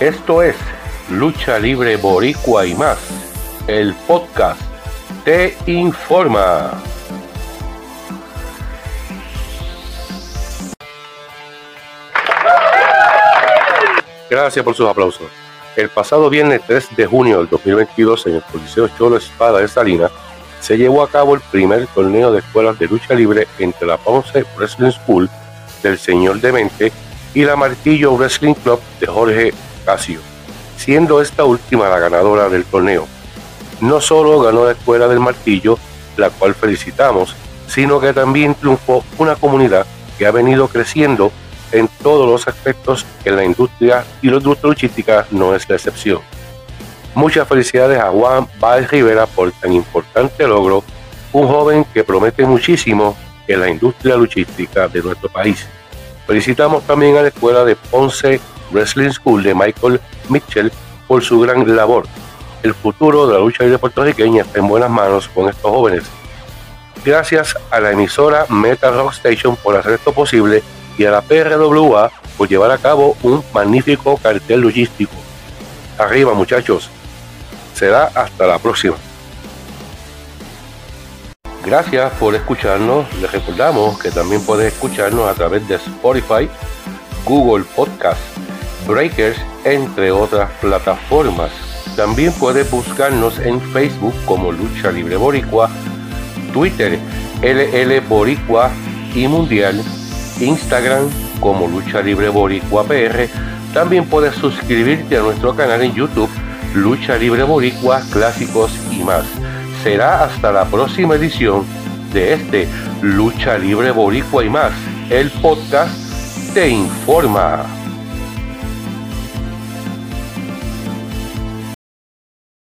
Esto es Lucha Libre Boricua y más. El podcast te informa. Gracias por sus aplausos. El pasado viernes 3 de junio del 2022 en el Coliseo Cholo Espada de Salinas se llevó a cabo el primer torneo de escuelas de lucha libre entre la Ponce Wrestling School del Señor Demente y la Martillo Wrestling Club de Jorge Casio, siendo esta última la ganadora del torneo. No solo ganó la Escuela del Martillo, la cual felicitamos, sino que también triunfó una comunidad que ha venido creciendo en todos los aspectos en la industria y la industria luchística no es la excepción. Muchas felicidades a Juan Báez Rivera por tan importante logro, un joven que promete muchísimo en la industria luchística de nuestro país. Felicitamos también a la escuela de Ponce Wrestling School de Michael Mitchell por su gran labor. El futuro de la lucha libre puertorriqueña está en buenas manos con estos jóvenes. Gracias a la emisora Metal Rock Station por hacer esto posible y a la PRWA por llevar a cabo un magnífico cartel logístico. Arriba muchachos, será hasta la próxima. Gracias por escucharnos. Les recordamos que también puedes escucharnos a través de Spotify, Google Podcast, Breakers, entre otras plataformas. También puedes buscarnos en Facebook como Lucha Libre Boricua, Twitter LL Boricua y Mundial, Instagram como Lucha Libre Boricua PR. También puedes suscribirte a nuestro canal en YouTube Lucha Libre Boricua, Clásicos y más será hasta la próxima edición de este Lucha Libre Boricua y más. El podcast te informa.